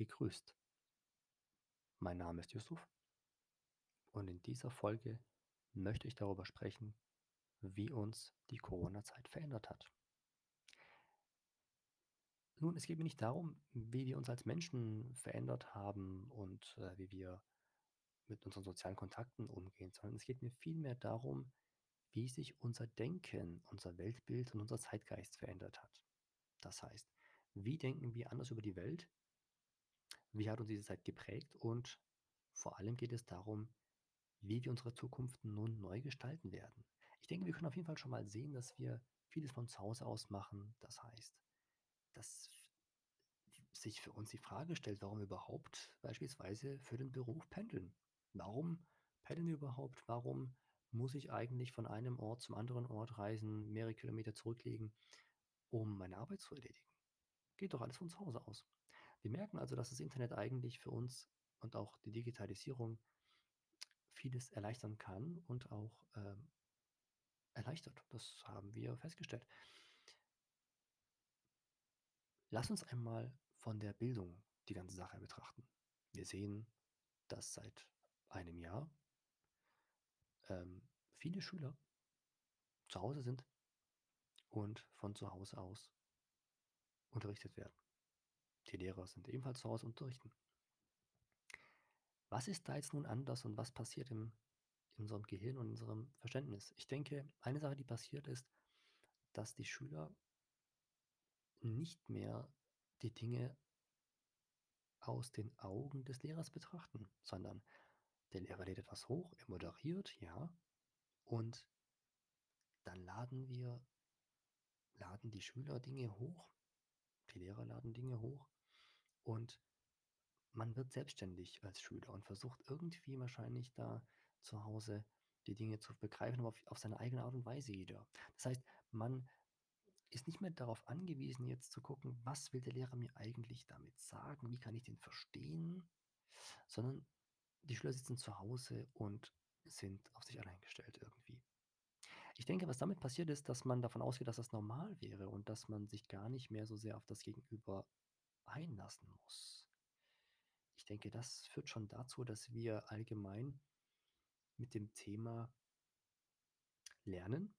Gegrüßt. Mein Name ist Yusuf und in dieser Folge möchte ich darüber sprechen, wie uns die Corona-Zeit verändert hat. Nun, es geht mir nicht darum, wie wir uns als Menschen verändert haben und äh, wie wir mit unseren sozialen Kontakten umgehen, sondern es geht mir vielmehr darum, wie sich unser Denken, unser Weltbild und unser Zeitgeist verändert hat. Das heißt, wie denken wir anders über die Welt? Wie hat uns diese Zeit geprägt? Und vor allem geht es darum, wie wir unsere Zukunft nun neu gestalten werden. Ich denke, wir können auf jeden Fall schon mal sehen, dass wir vieles von zu Hause aus machen. Das heißt, dass sich für uns die Frage stellt, warum wir überhaupt beispielsweise für den Beruf pendeln. Warum pendeln wir überhaupt? Warum muss ich eigentlich von einem Ort zum anderen Ort reisen, mehrere Kilometer zurücklegen, um meine Arbeit zu erledigen? Geht doch alles von zu Hause aus. Wir merken also, dass das Internet eigentlich für uns und auch die Digitalisierung vieles erleichtern kann und auch ähm, erleichtert. Das haben wir festgestellt. Lass uns einmal von der Bildung die ganze Sache betrachten. Wir sehen, dass seit einem Jahr ähm, viele Schüler zu Hause sind und von zu Hause aus unterrichtet werden. Die Lehrer sind ebenfalls zu Hause unterrichten. Was ist da jetzt nun anders und was passiert im, in unserem Gehirn und in unserem Verständnis? Ich denke, eine Sache, die passiert ist, dass die Schüler nicht mehr die Dinge aus den Augen des Lehrers betrachten, sondern der Lehrer lädt etwas hoch, er moderiert, ja, und dann laden wir, laden die Schüler Dinge hoch, die Lehrer laden Dinge hoch und man wird selbstständig als Schüler und versucht irgendwie wahrscheinlich da zu Hause die Dinge zu begreifen, aber auf, auf seine eigene Art und Weise jeder. Das heißt, man ist nicht mehr darauf angewiesen, jetzt zu gucken, was will der Lehrer mir eigentlich damit sagen, wie kann ich den verstehen, sondern die Schüler sitzen zu Hause und sind auf sich allein gestellt irgendwie. Ich denke, was damit passiert ist, dass man davon ausgeht, dass das normal wäre und dass man sich gar nicht mehr so sehr auf das Gegenüber einlassen muss. Ich denke, das führt schon dazu, dass wir allgemein mit dem Thema Lernen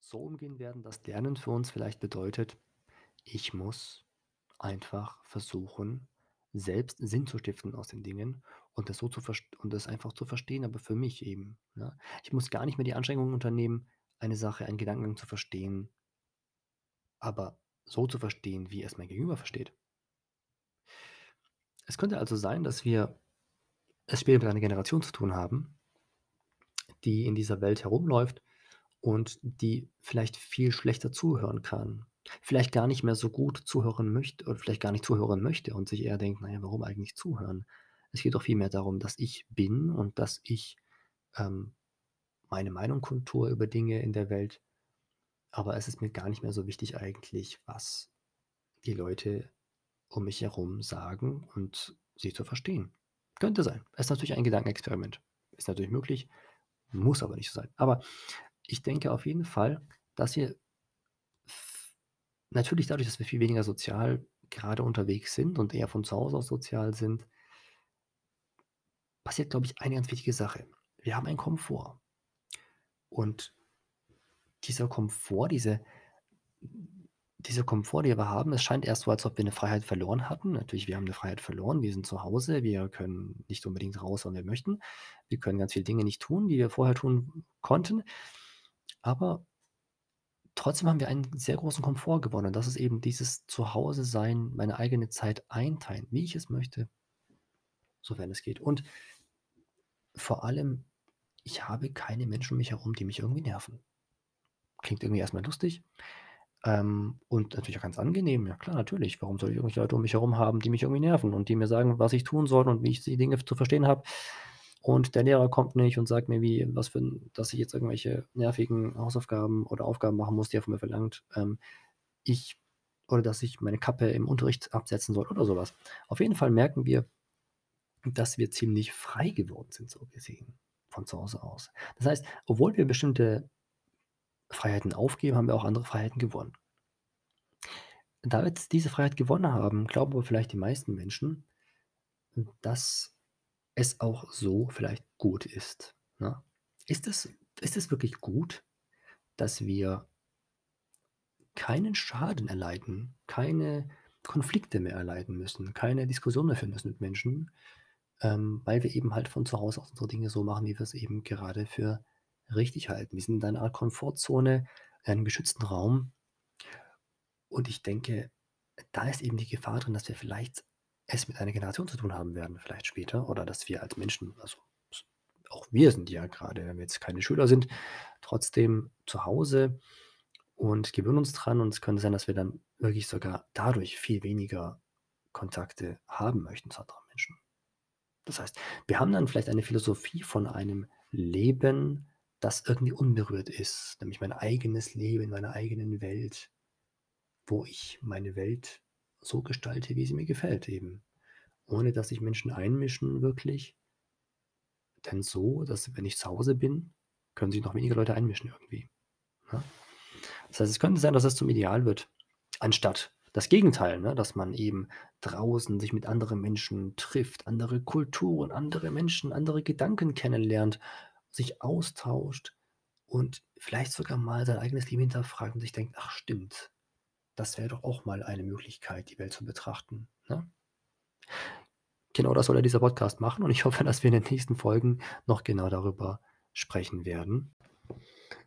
so umgehen werden, dass Lernen für uns vielleicht bedeutet, ich muss einfach versuchen, selbst Sinn zu stiften aus den Dingen und das so zu und das einfach zu verstehen, aber für mich eben. Ne? Ich muss gar nicht mehr die Anstrengungen unternehmen, eine Sache, einen Gedanken zu verstehen, aber so zu verstehen, wie es mein Gegenüber versteht. Es könnte also sein, dass wir es später mit einer Generation zu tun haben, die in dieser Welt herumläuft und die vielleicht viel schlechter zuhören kann. Vielleicht gar nicht mehr so gut zuhören möchte oder vielleicht gar nicht zuhören möchte und sich eher denkt, naja, warum eigentlich zuhören? Es geht doch vielmehr darum, dass ich bin und dass ich ähm, meine Meinung kundtue über Dinge in der Welt. Aber es ist mir gar nicht mehr so wichtig eigentlich, was die Leute um mich herum sagen und sie zu verstehen. Könnte sein. Ist natürlich ein Gedankenexperiment. Ist natürlich möglich, muss aber nicht so sein. Aber ich denke auf jeden Fall, dass wir natürlich dadurch, dass wir viel weniger sozial gerade unterwegs sind und eher von zu Hause aus sozial sind, passiert, glaube ich, eine ganz wichtige Sache. Wir haben einen Komfort. Und dieser Komfort, diese dieser Komfort, den wir haben, es scheint erst so, als ob wir eine Freiheit verloren hatten. Natürlich, wir haben eine Freiheit verloren. Wir sind zu Hause. Wir können nicht unbedingt raus, wann wir möchten. Wir können ganz viele Dinge nicht tun, die wir vorher tun konnten. Aber trotzdem haben wir einen sehr großen Komfort gewonnen. Das ist eben dieses Zuhause-Sein, meine eigene Zeit einteilen, wie ich es möchte, sofern es geht. Und vor allem, ich habe keine Menschen um mich herum, die mich irgendwie nerven. Klingt irgendwie erstmal lustig. Ähm, und natürlich auch ganz angenehm. Ja klar, natürlich. Warum soll ich irgendwelche Leute um mich herum haben, die mich irgendwie nerven und die mir sagen, was ich tun soll und wie ich die Dinge zu verstehen habe? Und der Lehrer kommt nicht und sagt mir, wie, was für, dass ich jetzt irgendwelche nervigen Hausaufgaben oder Aufgaben machen muss, die er von mir verlangt. Ähm, ich oder dass ich meine Kappe im Unterricht absetzen soll oder sowas. Auf jeden Fall merken wir, dass wir ziemlich frei geworden sind, so gesehen, von zu Hause aus. Das heißt, obwohl wir bestimmte Freiheiten aufgeben, haben wir auch andere Freiheiten gewonnen. Da wir jetzt diese Freiheit gewonnen haben, glauben aber vielleicht die meisten Menschen, dass es auch so vielleicht gut ist, ne? Ist es ist wirklich gut, dass wir keinen Schaden erleiden, keine Konflikte mehr erleiden müssen, keine Diskussion mehr führen müssen mit Menschen, ähm, weil wir eben halt von zu Hause aus unsere Dinge so machen, wie wir es eben gerade für richtig halten. Wir sind in einer Art Komfortzone, einem geschützten Raum. Und ich denke, da ist eben die Gefahr drin, dass wir vielleicht es mit einer Generation zu tun haben werden, vielleicht später, oder dass wir als Menschen, also auch wir sind ja gerade, wenn wir jetzt keine Schüler sind, trotzdem zu Hause und gewöhnen uns dran. Und es könnte sein, dass wir dann wirklich sogar dadurch viel weniger Kontakte haben möchten zu anderen Menschen. Das heißt, wir haben dann vielleicht eine Philosophie von einem Leben, das irgendwie unberührt ist, nämlich mein eigenes Leben in meiner eigenen Welt, wo ich meine Welt so gestalte, wie sie mir gefällt eben, ohne dass sich Menschen einmischen wirklich. Denn so, dass wenn ich zu Hause bin, können sich noch weniger Leute einmischen irgendwie. Ne? Das heißt, es könnte sein, dass es zum Ideal wird, anstatt das Gegenteil, ne? dass man eben draußen sich mit anderen Menschen trifft, andere Kulturen, andere Menschen, andere Gedanken kennenlernt, sich austauscht und vielleicht sogar mal sein eigenes Leben hinterfragt und sich denkt, ach stimmt, das wäre doch auch mal eine Möglichkeit, die Welt zu betrachten. Ne? Genau das soll ja dieser Podcast machen und ich hoffe, dass wir in den nächsten Folgen noch genau darüber sprechen werden.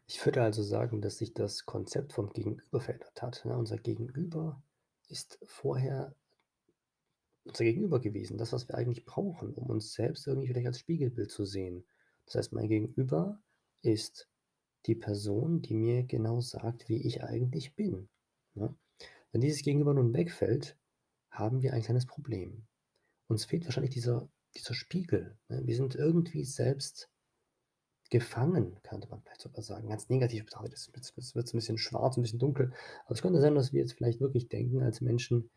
Ich würde also sagen, dass sich das Konzept vom Gegenüber verändert hat. Ne? Unser Gegenüber ist vorher unser Gegenüber gewesen, das, was wir eigentlich brauchen, um uns selbst irgendwie vielleicht als Spiegelbild zu sehen. Das heißt, mein Gegenüber ist die Person, die mir genau sagt, wie ich eigentlich bin. Ne? Wenn dieses Gegenüber nun wegfällt, haben wir ein kleines Problem. Uns fehlt wahrscheinlich dieser, dieser Spiegel. Ne? Wir sind irgendwie selbst gefangen, könnte man vielleicht sogar sagen. Ganz negativ betrachtet. Jetzt wird es ein bisschen schwarz, ein bisschen dunkel. Aber es könnte sein, dass wir jetzt vielleicht wirklich denken als Menschen,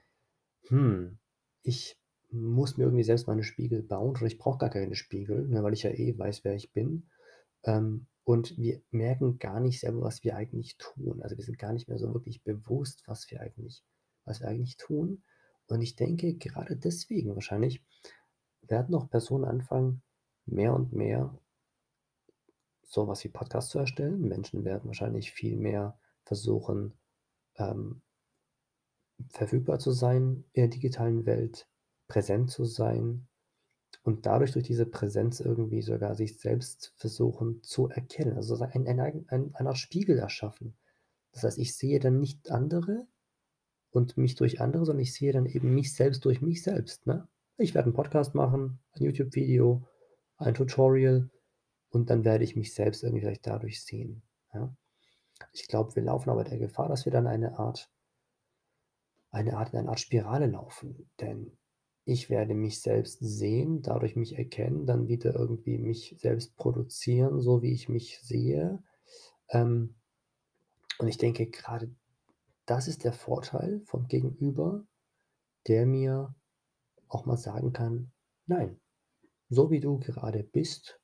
hm, ich muss mir irgendwie selbst meine Spiegel bauen oder ich brauche gar keine Spiegel, ne, weil ich ja eh weiß, wer ich bin. Ähm, und wir merken gar nicht selber, was wir eigentlich tun. Also wir sind gar nicht mehr so wirklich bewusst, was wir eigentlich, was wir eigentlich tun. Und ich denke, gerade deswegen wahrscheinlich werden auch Personen anfangen, mehr und mehr sowas wie Podcasts zu erstellen. Menschen werden wahrscheinlich viel mehr versuchen, ähm, verfügbar zu sein in der digitalen Welt, präsent zu sein und dadurch durch diese Präsenz irgendwie sogar sich selbst versuchen zu erkennen. Also ein, ein, ein, eine Art Spiegel erschaffen. Das heißt, ich sehe dann nicht andere und mich durch andere, sondern ich sehe dann eben mich selbst durch mich selbst. Ne? Ich werde einen Podcast machen, ein YouTube-Video, ein Tutorial und dann werde ich mich selbst irgendwie vielleicht dadurch sehen. Ja? Ich glaube, wir laufen aber der Gefahr, dass wir dann eine Art, eine Art, eine Art Spirale laufen. Denn ich werde mich selbst sehen, dadurch mich erkennen, dann wieder irgendwie mich selbst produzieren, so wie ich mich sehe. Ähm, und ich denke, gerade das ist der Vorteil vom Gegenüber, der mir auch mal sagen kann, nein, so wie du gerade bist,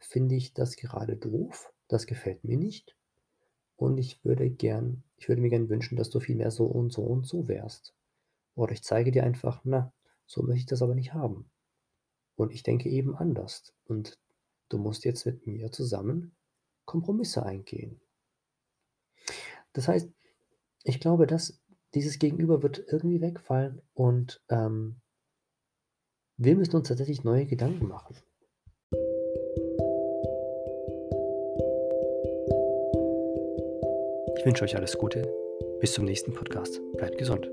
finde ich das gerade doof, das gefällt mir nicht. Und ich würde gern, ich würde mir gern wünschen, dass du viel mehr so und so und so wärst. Oder ich zeige dir einfach, na, so möchte ich das aber nicht haben. Und ich denke eben anders. Und du musst jetzt mit mir zusammen Kompromisse eingehen. Das heißt, ich glaube, dass dieses Gegenüber wird irgendwie wegfallen und ähm, wir müssen uns tatsächlich neue Gedanken machen. Ich wünsche euch alles Gute. Bis zum nächsten Podcast. Bleibt gesund.